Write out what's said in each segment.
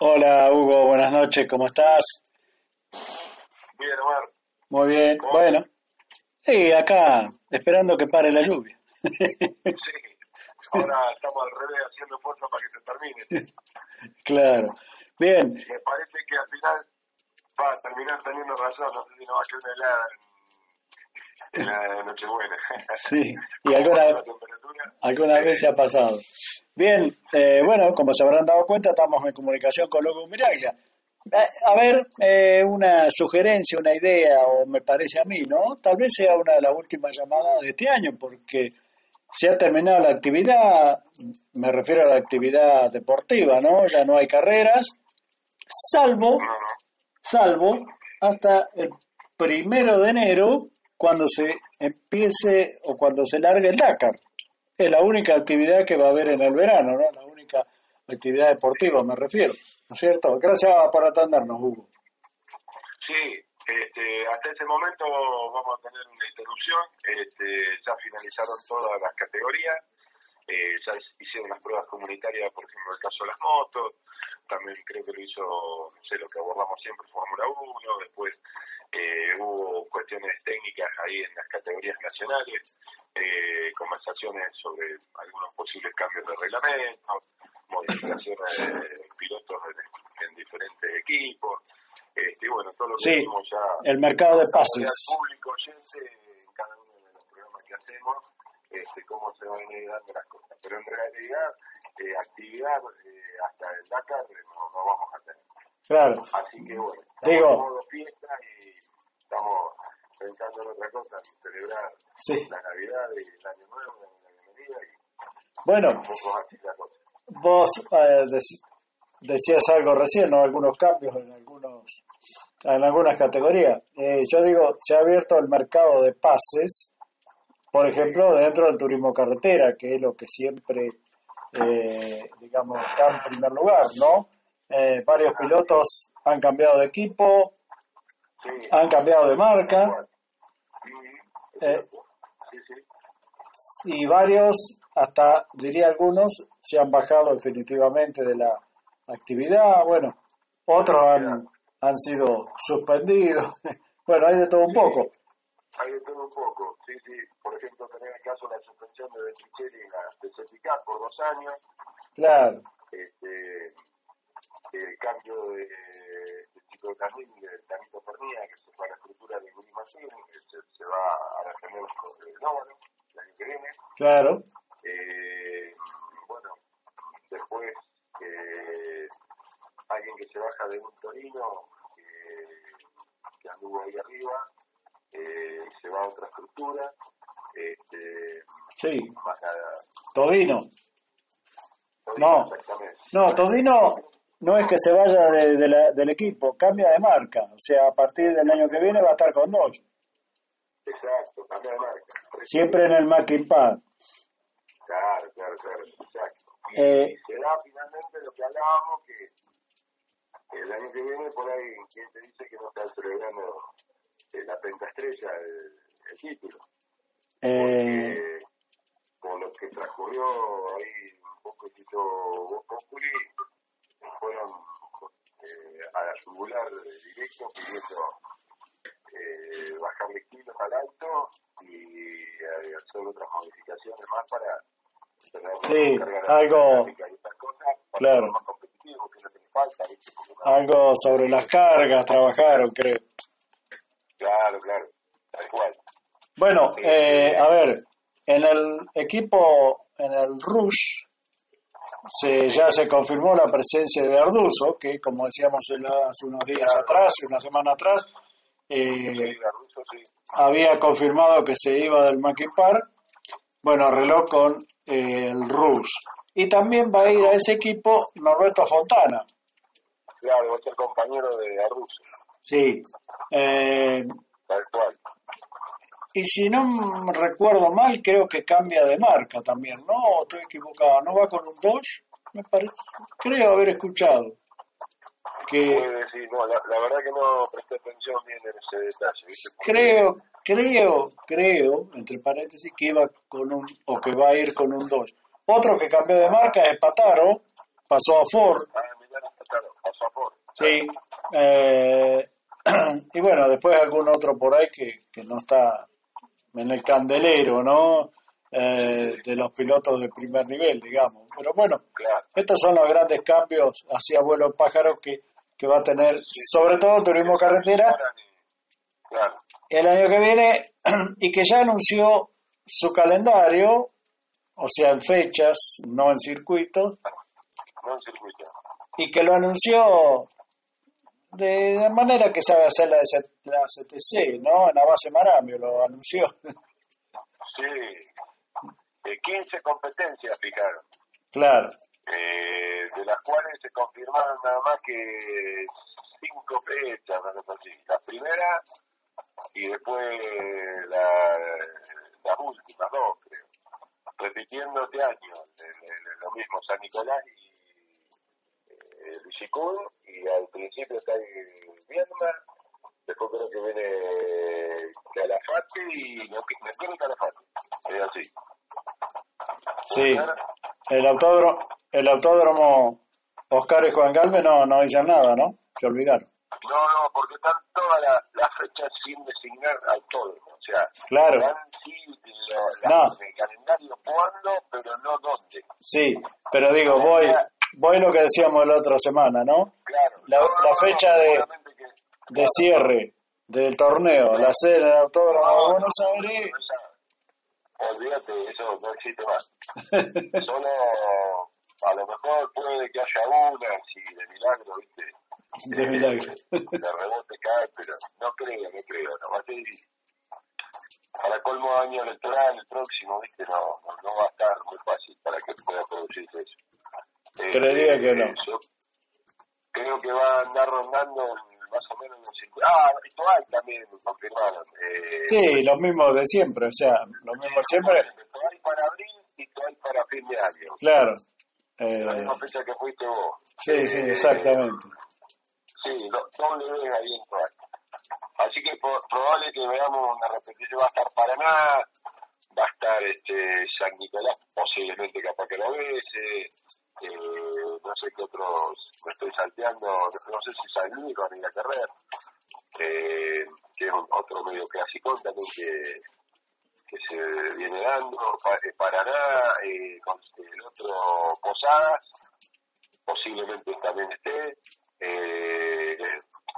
Hola, Hugo, buenas noches, ¿cómo estás? Bien, Omar. Muy bien, bueno. Sí, acá, esperando que pare la lluvia. Sí, ahora estamos al revés haciendo fuerza para que se termine. claro. Bien, Me parece que al final va a terminar teniendo razón, no sé si no va a quedar una helada en, en la Nochebuena. sí, y alguna, alguna vez se ha pasado. Bien, eh, bueno, como se habrán dado cuenta, estamos en comunicación con Hugo Miraglia. Eh, A ver, eh, una sugerencia, una idea, o me parece a mí, ¿no? Tal vez sea una de las últimas llamadas de este año, porque se ha terminado la actividad, me refiero a la actividad deportiva, ¿no? Ya no hay carreras, salvo, salvo hasta el primero de enero, cuando se empiece o cuando se largue el Dakar. Es la única actividad que va a haber en el verano, ¿no? La única actividad deportiva, me refiero, ¿no es cierto? Gracias por atendernos, Hugo. Sí, este, hasta ese momento vamos a tener una interrupción. Este, ya finalizaron todas las categorías. Eh, ya hicieron las pruebas comunitarias, por ejemplo, el caso de las motos. También creo que lo hizo, no sé, lo que abordamos siempre, Fórmula 1. Después eh, hubo cuestiones técnicas ahí en las categorías nacionales, eh, conversaciones sobre algunos posibles cambios de reglamento, modificaciones de pilotos en, en diferentes equipos. Este, y bueno, todo lo que Sí, ya el mercado de pases. público oyente en cada uno de los programas que hacemos este, cómo se van a ir dando las cosas. Pero en realidad, eh, actividad eh, hasta el Dakar eh, no, no vamos a tener. Claro, Así que bueno, estamos Digo- en modo fiesta y estamos pensando en otra cosa, en celebrar sí. la Navidad y el Año Nuevo, la bienvenida y Bueno, un poco así la cosa. vos eh, dec- decías algo recién, ¿no? Algunos cambios en algunos en algunas categorías. Eh, yo digo, se ha abierto el mercado de pases, por ejemplo, dentro del turismo carretera, que es lo que siempre, eh, digamos, está en primer lugar, ¿no? Eh, varios pilotos han cambiado de equipo, han cambiado de marca Eh. y varios, hasta diría algunos, se han bajado definitivamente de la actividad. Bueno, otros han, han sido suspendidos. Bueno, hay de todo un poco. Hay de todo un poco, sí, sí. La suspensión de Betricelli en la Certicat por dos años, Claro, este, el cambio de, de chico de Carlín, de Danito Pernía, que se fue a la estructura de Martín, que se, se va a la tener de Nóvalo el año que viene. claro, Eh, bueno, después eh, alguien que se baja de un Torino, eh, que anduvo ahí arriba, eh, se va a otra estructura. Este, sí, más a, Todino. No. No, Todino no es que se vaya de- de la- del equipo, cambia de marca. O sea, a partir del año que viene va a estar con dos. Exacto, cambia de marca. Siempre en el Mackin Pad. Claro, claro, claro, exacto. Y, Eh. y se da finalmente lo que hablábamos, que el año que viene por ahí, quien te dice que no está celebrando eh, la pentaestrella, el, el título? Eh, Porque por lo que transcurrió ahí un poco Voz Populi, fueron eh, a la yugular directo pidiendo eh, bajarle kilos al alto y eh, hacer otras modificaciones más para Sí, algo- cosas claro. algo sobre las cargas trabajaron, creo. Claro, claro, tal cual. Bueno, eh, a ver, en el equipo, en el Rush, se, ya se confirmó la presencia de Arduzo, que como decíamos hace unos días atrás, una semana atrás, eh, había confirmado que se iba del Mackin Park, bueno, arregló con eh, el Rush. Y también va a ir a ese equipo Norberto Fontana. Claro, es el compañero de Arruzo, Sí. Eh, tal cual. Y si no recuerdo mal, creo que cambia de marca también, ¿no? ¿O estoy equivocado. ¿No va con un Dodge? Me parece. Creo haber escuchado. Que Puede decir, no, la, la verdad que no presté atención bien en ese detalle, creo, creo, creo, entre paréntesis, que iba con un, o que va a ir con un Dodge. Otro que cambió de marca es Pataro, pasó a Ford. Ah, Millán, claro, pasó a Ford. Sí. Eh, y bueno, después algún otro por ahí que, que no está en el candelero, ¿no? Eh, de los pilotos de primer nivel, digamos. Pero bueno, Claro. estos son los grandes cambios hacia vuelo pájaros que, que va a tener, sobre todo Turismo Carretera, Claro. el año que viene y que ya anunció su calendario, o sea, en fechas, no en circuitos, No en circuito. y que lo anunció de, de manera que sabe hacer la, la CTC, ¿no? En la base Maramio lo anunció. Sí. De 15 competencias fijaron. claro, eh, de las cuales se confirmaron nada más que cinco fechas, una cosa así. La primera y después la, las últimas dos, creo. Repitiendo este año, el- el- lo mismo San Nicolás y Villicún, y al principio está en Viedma, después creo que viene Calafate y no, y Calafate, es así. sí. El autódromo, el autódromo Oscar y Juan Galvez no, no dicen nada, ¿no? Se olvidaron. No, no, porque están todas las fechas sin designar autódromo. O sea, Claro. sí lo- la- No. el calendario cuándo, pero no dónde. Sí, pero digo, voy, voy lo que decíamos la otra semana, ¿no? Claro. La- la fecha de- que- De cierre del torneo, la sede del autódromo de No, Buenos no, Aires. olvídate, eso no existe más. Solo a lo mejor puede que haya una, si de milagro, ¿viste? De milagro. de rebote cae, pero no creo, no creo, no va a ser difícil. Para colmo año electoral, el próximo, viste, no, no, no va a estar muy fácil para que pueda producirse eso. Eh, Creería que no. Yo creo que va a andar rondando más o menos en los 50. Ah, Itual también confirmaron. Eh, Sí, los mismos de siempre, o sea, los mismos siempre. Itual para abril y Itual para fin de año. Claro. La Eh, misma fecha que fuiste vos. sí, sí, Eh, exactamente. Sí, do- doble vez ahí en Croacia. Así que po- probable que veamos una repetición. Va a estar Paraná, va a estar este San Nicolás, posiblemente capaz que lo ves. eh, eh, no sé qué otros, me estoy salteando, no, sé si San Luis van a eh, que es un- otro medio clásico también que, que se viene dando. Eh, Paraná, eh, con el otro Posadas, posiblemente también esté. Eh,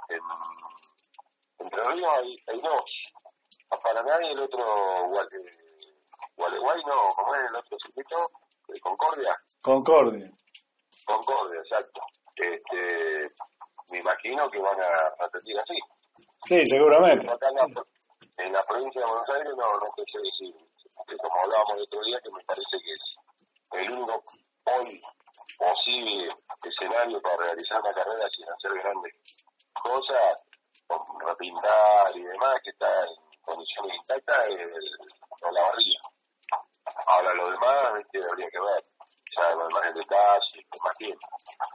en, entre Ríos hay, dos, a Paraná y el otro Guale- Gualeguay, no, ¿cómo es el otro circuito? Concordia, Concordia. Concordia, exacto. Este, me imagino que van a repetir así. Sí, seguramente. Acá en la, en la provincia de Buenos Aires no, no sé decir, como hablábamos el otro día, que me parece que es el único hoy posible escenario para realizar una carrera sin hacer grandes cosas, con repintar y demás, que está en condiciones intactas, es la barriga. Ahora lo demás, viste, habría que ver, ya lo demás en detalle, con más tiempo.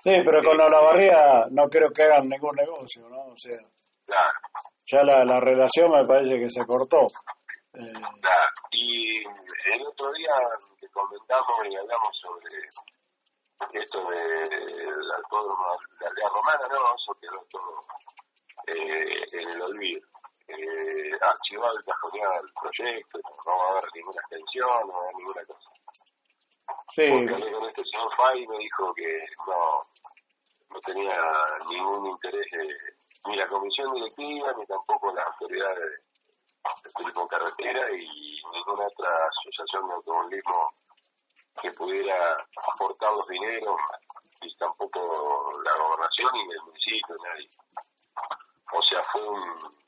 Sí, pero con la Olavarría no creo que hagan ningún negocio, ¿no? O sea, Claro. ya la, la relación me parece que se cortó. Eh, Claro, y el otro día que comentamos y hablamos sobre esto del autódromo de aldea romana, no, eso quedó todo eh, en el olvido. Eh, archivado y cajoneado el proyecto, no va a haber ninguna extensión, no va a haber ninguna cosa. sí, Porque hablé con este señor Fay me dijo que no, no tenía ningún interés de- ni la comisión directiva ni tampoco las autoridades de turismo carretera y ninguna otra asociación de automovilismo que pudiera aportar los dineros y tampoco la gobernación ni el municipio, nadie. O sea, fue un,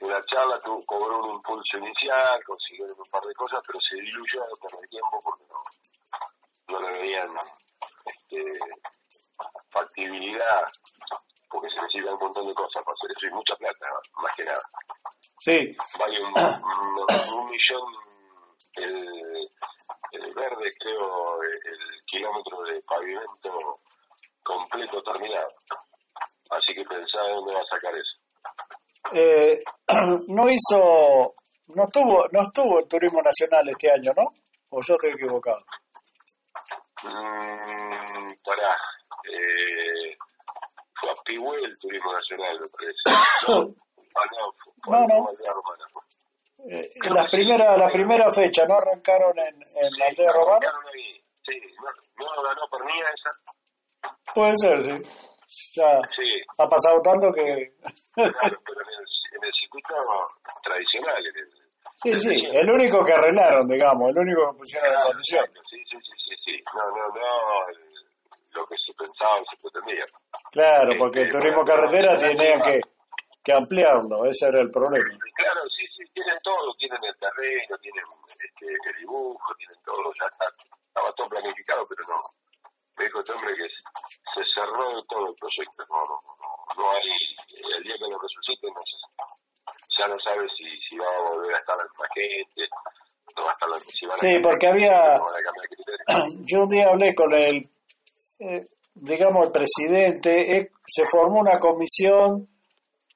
una charla, tuvo, cobró un impulso inicial, consiguieron un par de cosas, pero se diluyó con el tiempo porque no, no le veían este, factibilidad, porque se necesita un montón de cosas para hacer eso y mucha plata, más que nada. sí, Vale un, un, un millón el, el verde, creo, el, el kilómetro de pavimento completo terminado. Así que pensá de dónde va a sacar eso. Eh, no hizo, no estuvo, no estuvo el turismo nacional este año, ¿no? O yo estoy equivocado. Mm, para eh, fue a Pihue el turismo nacional, me parece. No, no, No, no. Eh, la primera la primera fecha, ¿no? Arrancaron en, en la aldea romana. arrancaron ahí. Sí, no, no ganó Pernilla esa. Puede ser, sí. Ya Sí, ha pasado tanto que... claro, pero en el, en el circuito tradicional. En el, Sí, sí, el único que arreglaron, digamos, el único que pusieron en condición. Sí, sí, sí, sí, sí. No, no, no eh, lo que se pensaba y se pretendía. Claro, porque el turismo carretera tenía que, que ampliarlo, ese era el problema. Claro, sí, sí, tienen todo, tienen el terreno, tienen este, el dibujo, tienen todo, ya está, estaba todo planificado, pero no. Me dijo este hombre que se cerró todo el proyecto, no, no, no, no hay, el día que lo resuciten, no sé, ya no sabe si, si va a volver a estar la gente, no va a estar la si van a Sí, porque había, yo un día hablé con el, eh, digamos, el presidente, eh, se formó una comisión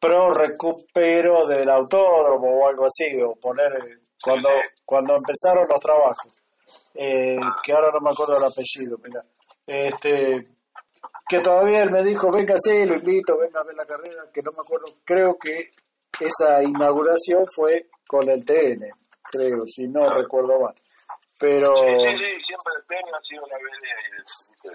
pro recupero del autódromo o algo así, o poner, eh, cuando, cuando empezaron los trabajos, eh, que ahora no me acuerdo el apellido, mira, este, que todavía él me dijo, venga, sí, lo invito, venga a ver la carrera, que no me acuerdo, creo que esa inauguración fue con el TN, creo, si no recuerdo mal. Pero, Sí, sí, sí, siempre el premio ha sido la el.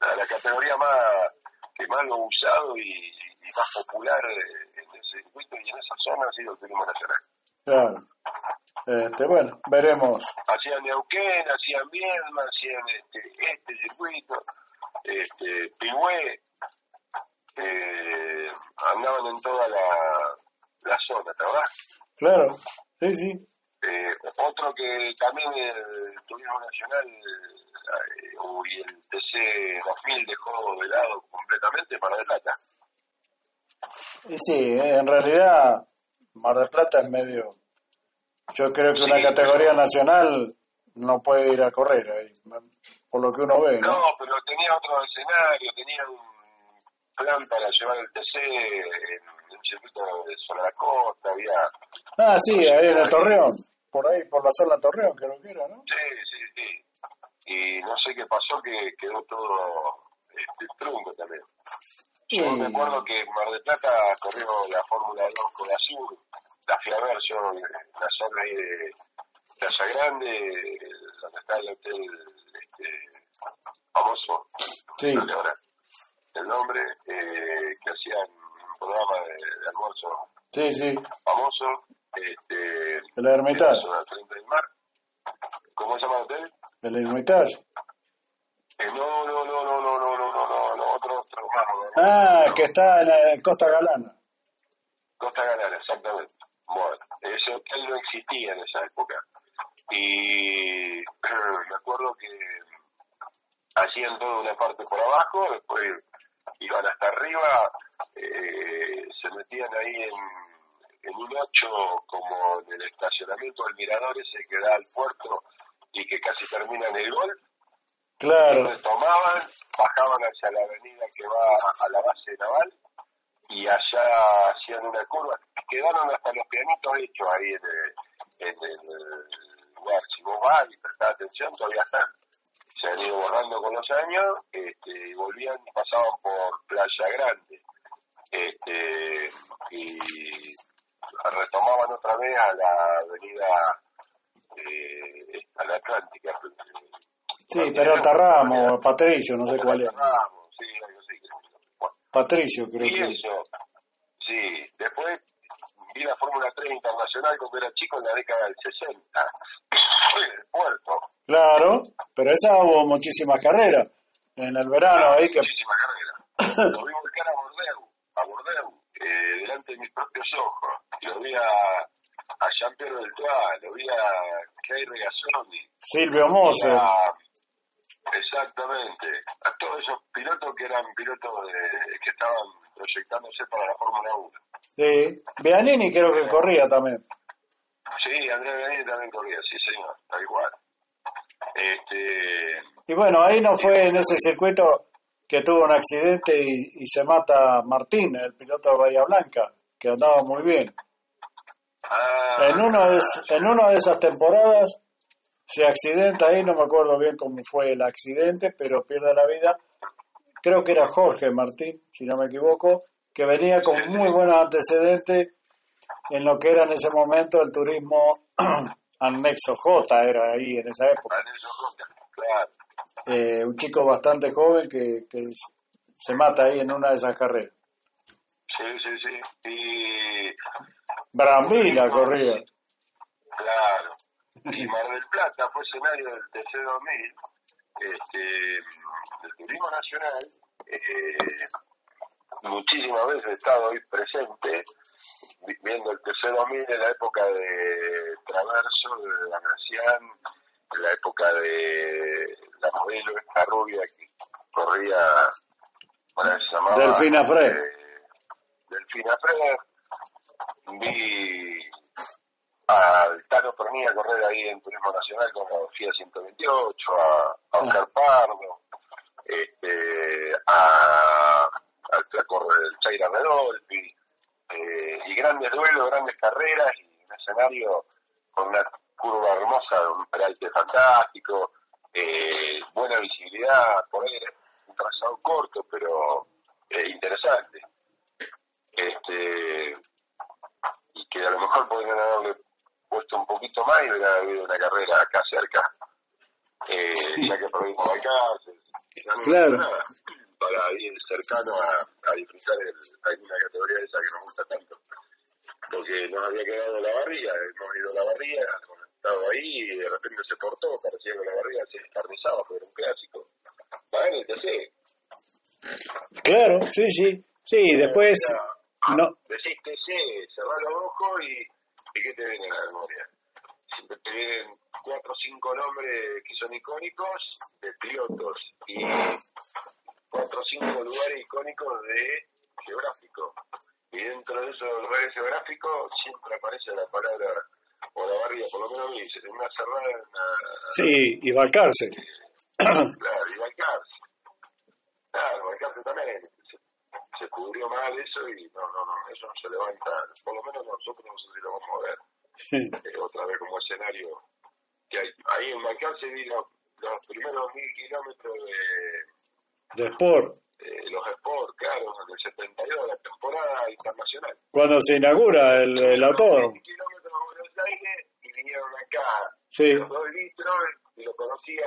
La, la categoría más que más lo ha usado y, y más popular eh, en ese circuito y en esa zona ha sido el turismo nacional. claro, este, bueno, veremos. Hacían Neuquén, hacían Viedma, hacían este, este circuito, este, Pihue, eh, andaban en toda la, la zona, ¿te acordás? Claro, sí, sí, Eh, otro que también el turismo nacional eh, y el TC 2000 dejó de lado completamente para de plata. y sí, en realidad Mar del Plata es medio, yo creo que una categoría nacional no puede ir a correr ahí, por lo que uno ve, ¿no? No, pero tenía otro escenario, tenía un plan para llevar el TC en circuito de la costa, había... Ah, sí, ahí en el Torreón, por ahí, por la zona Torreón, creo que era, ¿no? Sí, sí, sí. Y no sé qué pasó, que quedó todo este, trunco también. Yo Y- me acuerdo que Mar del Plata corrió la Fórmula 2 con Azul, la fui a ver yo en la zona ahí de Plaza Grande, donde está el hotel este, famoso, Sí. no ahora el nombre, eh, que hacían programa de, de almuerzo Sí, sí, famoso, este, el Hermitage. ¿Cómo se llama el hotel? el Hermitage. Eh, no, no, no, no, no, no, no, no, no, no, otro, otro más. no, Ah, no. que está en, la- Costa Galana. Costa Galana, exactamente. Bueno, ese hotel no existía en esa época. Y me acuerdo que hacían toda una parte por abajo, después iban hasta arriba, eh, se metían ahí en, en un ocho como en el estacionamiento del mirador ese que da al puerto y que casi termina en el gol. Claro, retomaban, bajaban hacia la avenida que va a la base naval y allá hacían una curva. Quedaron hasta los pianitos hechos ahí en el, en el lugar. Si vos vas y prestás atención, todavía están. Se han ido borrando con los años este, y volvían y pasaban por Playa Grande. Este, y retomaban otra vez a la avenida eh, a la Atlántica. sí, Peralta Ramos, Patricio, no sé cuál es. Ramos, sí, que- bueno, Patricio, creo y que es. eso, sí. Después vi la Fórmula 3 internacional cuando era chico en la década del 60. en el puerto, Claro, pero esa hubo muchísimas carreras. En el verano ahí que... muchísima carrera. Lo vi volcar a Bordeaux, a Bordeaux, eh, delante de mis propios ojos. Lo vi a, a Jean-Pierre Deltois, lo vi a Kay Regazzoni, Silvio Moser. Exactamente, a todos esos pilotos que eran pilotos de, que estaban proyectándose para la Fórmula 1. Sí, Bianini creo que corría también. Sí, Andrés Benítez también corría, sí señor, tal igual. Este, Y bueno, ahí no fue en ese circuito que tuvo un accidente y, y se mata Martín, el piloto de Bahía Blanca, que andaba muy bien. ah, En, uno de, en una de esas temporadas se accidenta ahí, no me acuerdo bien cómo fue el accidente, pero pierde la vida creo que era Jorge Martín, si no me equivoco, que venía con muy buenos antecedentes en lo que era en ese momento el turismo anexo J, era ahí en esa época. Eh, un chico bastante joven que, que se mata ahí en una de esas carreras. Sí, sí, sí. Y... Brambila corría. Claro. Y Mar del Plata fue escenario del TC2000, este, del Turismo Nacional. Eh, muchísimas veces he estado ahí presente, viendo el TC2000 en la época de Traverso, de la Nación, en la época de la modelo esta rubia que corría, bueno, se llamaba... Delfina Fred. Eh, Delfina Fred. Vi al Tano Pernilla correr ahí en Turismo Nacional con la FIA 128, a, a Oscar Pardo, este, a, al el Chaira Redolfi, eh, y grandes duelos, grandes carreras, y un escenario con una curva hermosa, un peralte fantástico, eh, buena visibilidad, por ahí un trazado corto, pero eh, interesante. Este, y que a lo mejor podrían haberle puesto un poquito más y hubiera habido una carrera acá cerca. Eh, ya que perdimos acá, claro. para ir cercano a, a disfrutar el, alguna categoría esa que nos gusta tanto. Porque nos había quedado la barriga, hemos ido a la barriga, hemos estado ahí y de repente se cortó, parecía que la barriga se descarnizaba, pero era un clásico. Para el TC. Claro, sí, sí. Sí, después... Ah, no. Decís TC, cerrás los ojos y, y ¿qué te viene a la memoria? Siempre te vienen cuatro o cinco nombres que son icónicos de pilotos y cuatro o cinco lugares icónicos de geográfico. Y dentro de esos lugares geográficos siempre aparece la palabra o la barriga, por lo menos me dice, una cerrada en una... Sí, y Balcarce. claro, y Balcarce. Claro, Balcarce también se, cubrió mal eso y no, no, no, eso no se levanta, por lo menos nosotros no sé si lo vamos a ver. Eh, otra vez como escenario que hay, ahí en Balcarce vi los, los primeros mil kilómetros de, De Sport. de los Sport, claro, del 72, la temporada internacional. Cuando se inaugura el, el autódromo. 20 kilómetros de Buenos Aires y vinieron acá Sí, los dos litros y lo conocía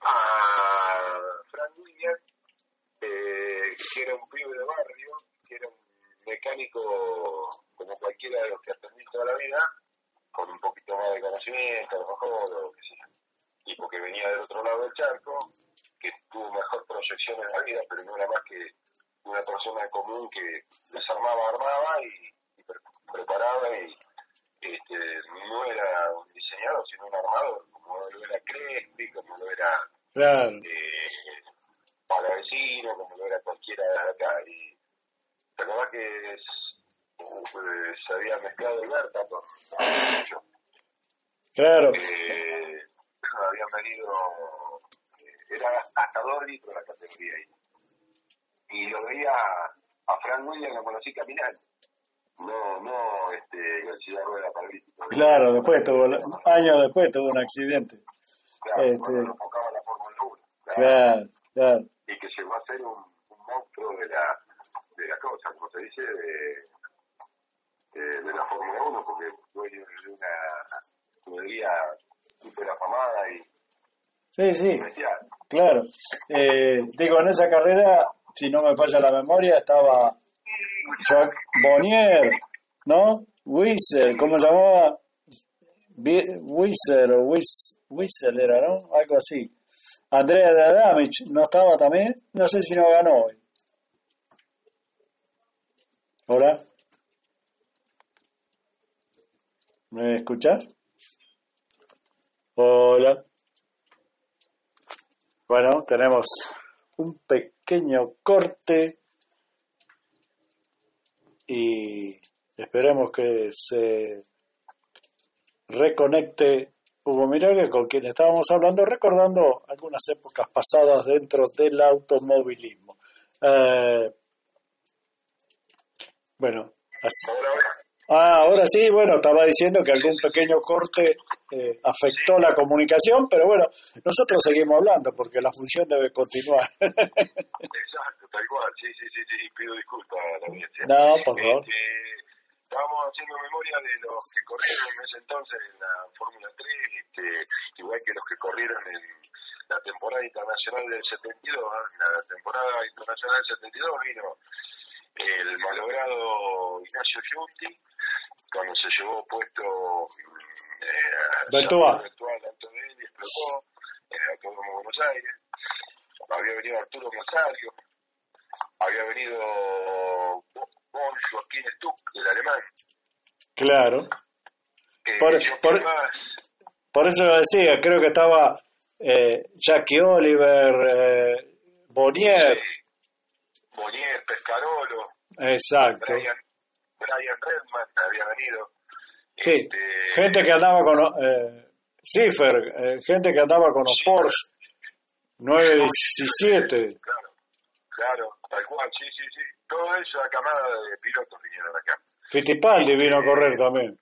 a Frank Williams, eh, que era un pibe de barrio, que era un mecánico como cualquiera de los que atendí toda la vida, con un poquito más de conocimiento, a lo mejor, o qué sé yo. Y porque venía del otro lado del charco, que tuvo mejor proyección en la vida, pero no era más que una persona común que desarmaba, armaba y, y pre- preparaba y este, no era un diseñador, sino un armador, como lo era Crespi, como lo era claro. eh, Palavecino, como lo era cualquiera de acá. Y la verdad que es, eh, se había mezclado el Berta con ellos. Claro. Eh, habían venido, eh, era hasta dos litros la categoría ahí. Y lo veía a Frank Williams, lo conocí caminar. No, no, este, García Rueda paralítico. Claro, después tuvo, años después tuvo un accidente. Claro, este- enfocaba la Fórmula 1. claro. Claro, claro. y que llegó a ser un, un monstruo de la, de la cosa, como se dice, de, de, de la Fórmula 1, porque dueño de una escudería súper afamada y Sí, sí, especial. claro. Eh, digo, en esa carrera, si no me falla la memoria, estaba Jacques Bonnier, ¿no? Whistle, ¿cómo se llamaba? Whistle o Whistle era, ¿no? Algo así. Andrea de Adamich, ¿no estaba también? No sé si no ganó hoy. Hola. ¿Me escuchas? Hola. Bueno, tenemos un pequeño corte y esperemos que se reconecte Hugo Miraglia con quien estábamos hablando, recordando algunas épocas pasadas dentro del automovilismo. Eh, bueno, así- Ah, ahora sí, bueno, estaba diciendo que algún pequeño corte eh, afectó la comunicación, pero bueno, nosotros seguimos hablando porque la función debe continuar. Exacto, tal cual, sí, sí, sí, sí, pido disculpas a la audiencia. No, por favor. Este, estábamos haciendo memoria de los que corrieron en ese entonces en la Fórmula 3, este, igual que los que corrieron en la temporada internacional del 72, la temporada internacional del 72 vino el malogrado Ignacio Giunti, cuando se llevó puesto eh, virtual y explotó en el Autódromo de Buenos Aires. Había venido Arturo Masario, había venido Bon Joaquín Stuck, el alemán. Claro. Eh, por eso lo decía, creo que estaba eh, Jackie Oliver, eh, Bonier. Bonier, Pescarolo, Exacto. Brian, Brian Redman había venido. Sí, Este, gente que andaba con eh, Cipher, eh, gente que andaba con los Porsche 917. Claro, claro, tal cual, sí, sí, sí. Todo eso, la camada de pilotos vinieron acá. Fittipaldi vino a correr también.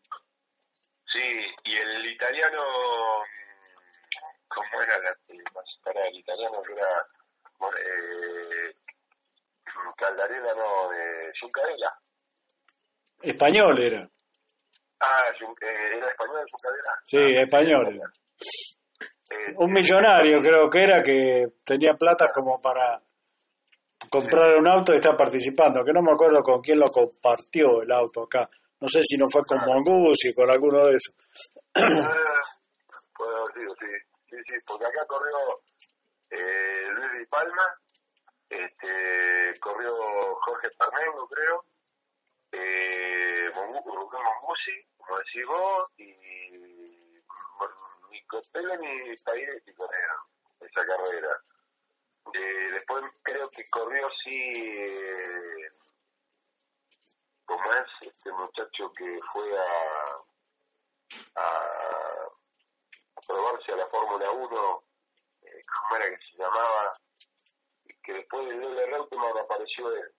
Sí, y el italiano, mm, ¿cómo era la, para el italiano era bueno, eh, Caldarela, no, eh, Giuncarella. Español era. Ah, eh, era español Giuncarella. Sí, español era. Eh, Un millonario creo que era que tenía plata como para comprar un auto y está participando, que no me acuerdo con quién lo compartió el auto acá. No sé si no fue con Mongusi, con alguno de esos. Haber sido, sí. Sí, sí, porque acá corrió eh, Luis Di Palma, este, corrió Jorge Parmengo, creo, eh, Mongusi, como decís vos, y ni Copelo ni Pairetti corrieron esa carrera. Eh, después creo que corrió sí, eh, como es este muchacho que fue a, a probarse a la Fórmula 1, eh, ¿cómo era que se llamaba? Que después del Lola Reutemann apareció él.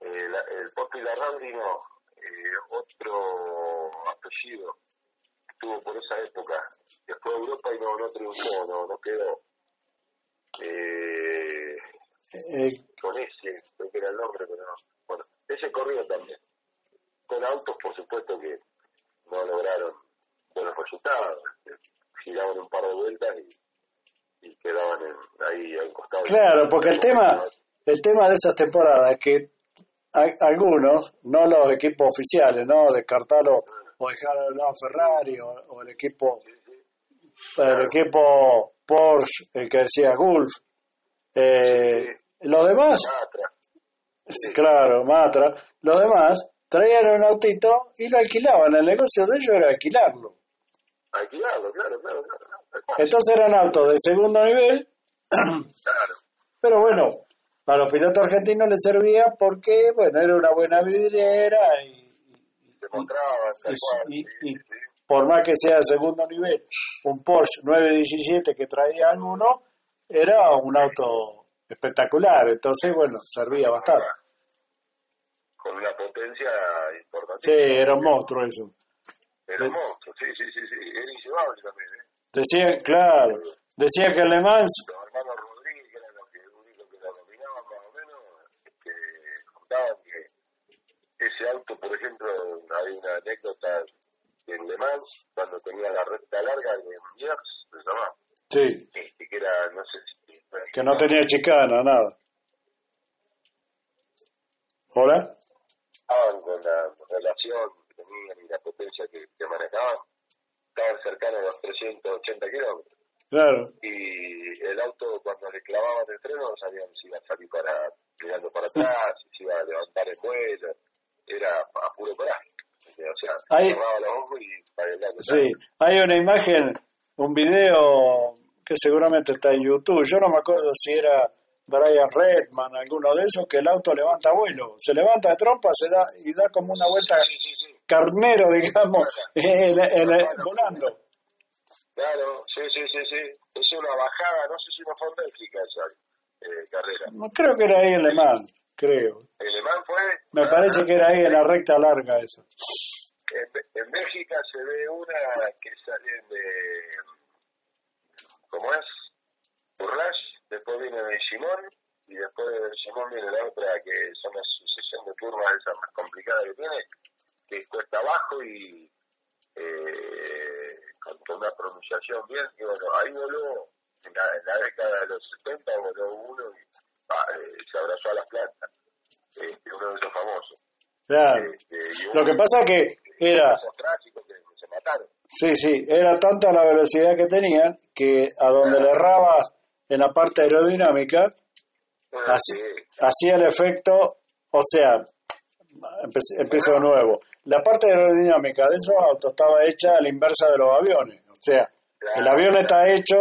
Eh, la- el Popi Larraldi no, eh, otro apellido estuvo por esa época. Después de Europa y no, no triunfó, no, no quedó. Eh, Eh, con ese, creo que era el nombre, pero no. Bueno, ese corrió también. Con autos, por supuesto, que no lograron buenos resultados. Este, Giraban un par de vueltas y, y quedaban en- ahí al costado. claro, porque el tema, el tema de esas temporadas es que algunos, no los equipos oficiales, ¿no? Descartarlo o dejar al lado Ferrari o, o el equipo el equipo Porsche, el que decía Gulf. Eh, los demás, Matra. Sí, Claro, Matra. Los demás traían un autito y lo alquilaban. El negocio de ellos era alquilarlo. Alquilarlo, claro, claro, claro. Entonces eran autos de segundo nivel, Claro, pero bueno, a los pilotos argentinos les servía porque, bueno, era una buena vidriera y, y-. por más que sea de segundo nivel, un Porsche 917 que traía alguno, era un auto espectacular. Entonces, bueno, servía bastante. Con una potencia importante. Sí, era un monstruo eso. Era un monstruo, sí, sí, sí, sí. Era inllevable también, ¿eh? Decía, claro, decía que el Le Mans los hermanos Rodríguez, que eran los que, únicos que la dominaban más o menos, que contaban que ese auto, por ejemplo, hay una anécdota en Le Mans, cuando tenía la recta larga de Miers, se llamaba, Sí, este, que era, no sé si... que no tenía chicana, nada. ¿Hola? Estaban con la relación que tenían y la potencia que, que manejaban, estaban cercanos a los 380 kilómetros. Claro. y el auto cuando le clavaban el freno no sabían si iba a salir para mirando para atrás, si se iba a levantar el vuelo, era a puro coraje. O sea, Ahí- cerraba los ojos. Sí, hay una imagen, un video que seguramente está en YouTube. Yo no me acuerdo si era Brian Redman, alguno de esos, que el auto levanta vuelo. Se levanta de trompa se da y da como una vuelta carnero, digamos, en- en- en- volando. Claro, sí, sí, sí, sí. Es una bajada, no sé si no fue en Bélgica esa eh, carrera. No creo que era ahí en Le Mans. creo. El Le Mans fue... Me parece que era ahí en la recta larga eso. En, en México se ve una que sale de... ¿Cómo es? Urlash, después viene de Simón, y después de Simón viene la otra que son una sucesión de curvas esa más complicada que tiene, que cuesta abajo y eh, con, una pronunciación bien, y bueno, ahí voló, en la, década de los 70 voló uno y ah, eh, se abrazó a las plantas, este, uno de esos famosos. Claro. Este, Lo que pasa que era... se mataron. Sí, sí, era tanta la velocidad que tenían que a donde le errabas en la parte aerodinámica, ah, hacía el efecto, o sea, empiezo de nuevo, la parte aerodinámica de esos autos estaba hecha a la inversa de los aviones, o sea, el avión está hecho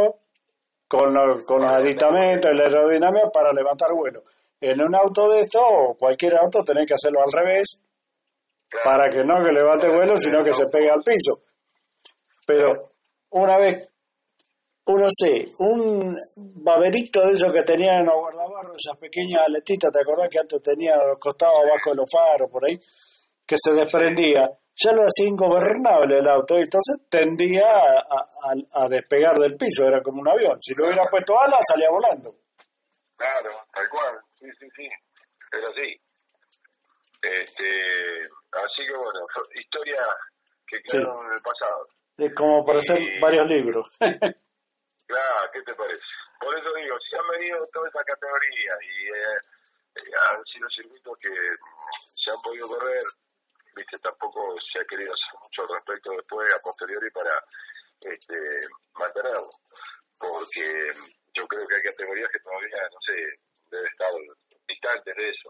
con, con los aditamentos y la aerodinámica para levantar vuelo. En un auto de esto, o cualquier auto, tenés que hacerlo al revés, para que no que levante vuelo, sino que se pegue al piso. Pero una vez, uno sé, un baberito de esos que tenían en los guardabarros, esas pequeñas aletitas, ¿te acordás que antes tenía costado abajo de los faros por ahí? Que se desprendía. Ya lo hacía ingobernable el auto y entonces tendía a, despegar del piso, era como un avión. Si lo hubiera puesto alas, salía volando. Claro, tal cual, sí, sí, sí, pero sí. Este, así que bueno, historia que quedó en el pasado. Es como para hacer varios libros. claro, ¿qué te parece? Por eso digo, si han venido toda esa categoría y eh, eh, han sido circuitos que se han podido correr, viste, tampoco se ha querido hacer mucho al respecto después, a posteriori, para este, mantenerlo. Porque yo creo que hay categorías que todavía, no sé, deben estar distantes de eso.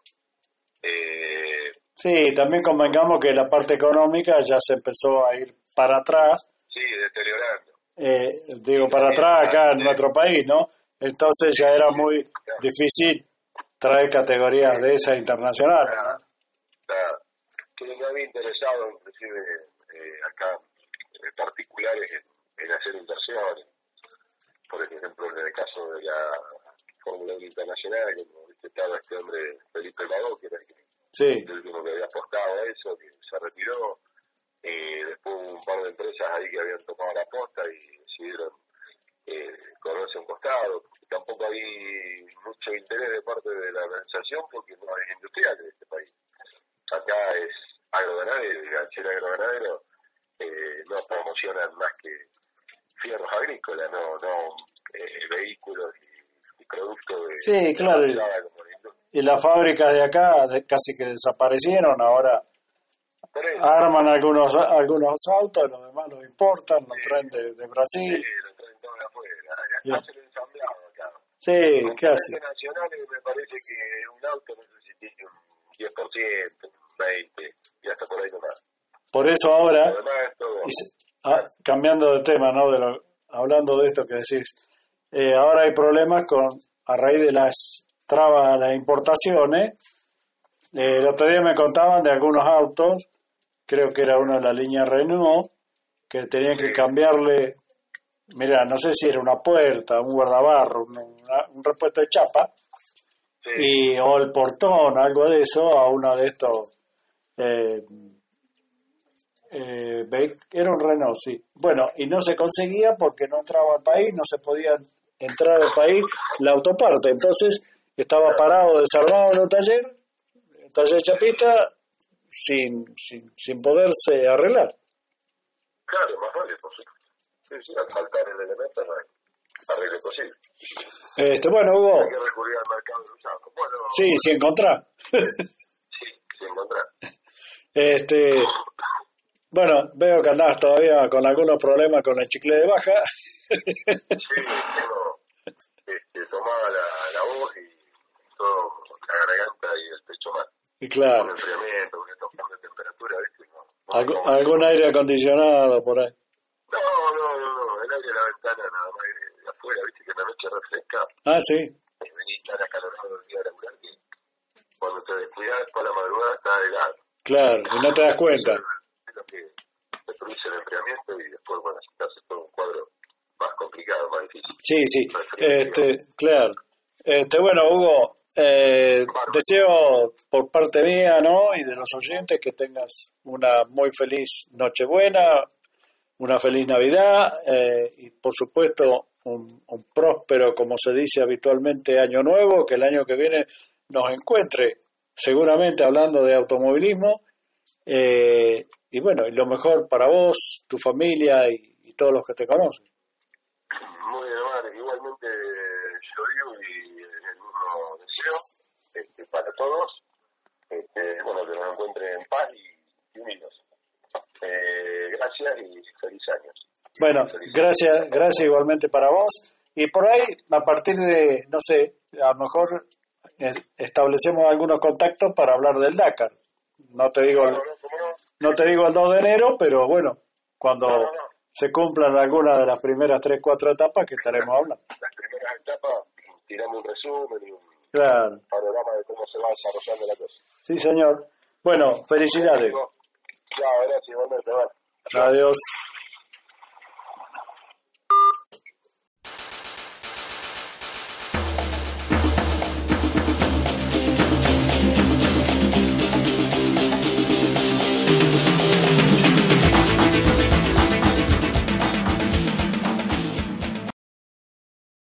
Eh, sí, también convengamos que la parte económica ya se empezó a ir para atrás Sí, deteriorando. Eh, digo, para atrás acá en nuestro país, ¿no? Entonces ya era muy difícil traer categorías de esas internacionales. Claro, claro. Que me había interesado, inclusive eh, acá, en particulares, en, hacer inversiones. Por ejemplo, en el caso de la Fórmula Internacional, como estaba este hombre Felipe Lago, que era el, sí. el último que había apostado a eso, que se retiró eh, después un par de empresas ahí que habían tomado la posta y decidieron eh, correrse un costado. Tampoco hay mucho interés de parte de la organización porque no hay industriales en este país. Acá es agroganadero, y ganchero agroganadero eh, no promocionan más que fierros agrícolas, no, no eh, vehículos y, productos de... Sí, claro. y las fábricas de acá casi que desaparecieron, ahora Arman algunos algunos autos, los demás los importan, los traen de, de, Brasil. Sí, los traen todos de afuera. Acá hacen ensamblado, claro. Sí, casi. nacionales me parece que un auto tiene un 10%, un 20%, y hasta por ahí nomás. Por eso ahora, ah, cambiando de tema, ¿no? De lo, hablando de esto que decís, eh, ahora hay problemas con, a raíz de las trabas a las importaciones. Eh, el otro día me contaban de algunos autos creo que era uno de la línea Renault, que tenía que cambiarle, mira, no sé si era una puerta, un guardabarro, un, repuesto de chapa, y, o el portón, algo de eso, a uno de estos. Eh, eh, era un Renault, sí. Bueno, y no se conseguía porque no entraba al país, no se podía entrar al país la autoparte. Entonces estaba parado, desarmado en un taller, taller chapista, sin, sin, sin poderse arreglar. Claro, más vale, por supuesto. Sí, sí, al faltar el elemento no hay arreglo posible. Este, bueno, Hugo. Hay que recurrir al mercado de usados. Bueno, sí, si encontrar. sí, si encontrar. Este, bueno, veo que andás todavía con algunos problemas con el chicle de baja. sí, tengo este, tomada la, la voz y todo, la garganta y el pecho mal. Y claro. Con enfriamiento, estos cambios de temperatura, ¿viste? No, ¿Algún aire acondicionado por ahí? No, no, no, no, el aire de la ventana nada más de afuera, ¿viste? Que en la noche refresca. Ah, sí. Y venís tan acalorado el día laburar que cuando te descuidas por la madrugada está helado. Claro, y no te das cuenta. Es lo que te produce el enfriamiento y después, bueno, se te hace todo un cuadro más complicado, más difícil. Sí, sí. Este, claro. Este, bueno, Hugo, eh, deseo por parte mía ¿no? y de los oyentes que tengas una muy feliz Nochebuena, una feliz Navidad eh, y por supuesto un, un, próspero, como se dice habitualmente, año nuevo, que el año que viene nos encuentre seguramente hablando de automovilismo eh, y bueno, y lo mejor para vos, tu familia y, y todos los que te conocen. Muy bien, igualmente yo digo y el mismo deseo este, para todos, este, bueno, que nos encuentren en paz y, y unidos. Eh, gracias y feliz año. Bueno, gracias, gracias igualmente para vos. Y por ahí, a partir de, no sé, a lo mejor eh, establecemos algunos contactos para hablar del Dakar. No te digo, el, No, no, cómo no. no te digo el 2 de enero, pero bueno, cuando se cumplan algunas de las primeras 3, 4 etapas que estaremos hablando. Las primeras etapas tiramos un resumen y un Claro, panorama de cómo se va desarrollando la cosa. sí señor. Bueno, felicidades. Gracias, igualmente. Adiós.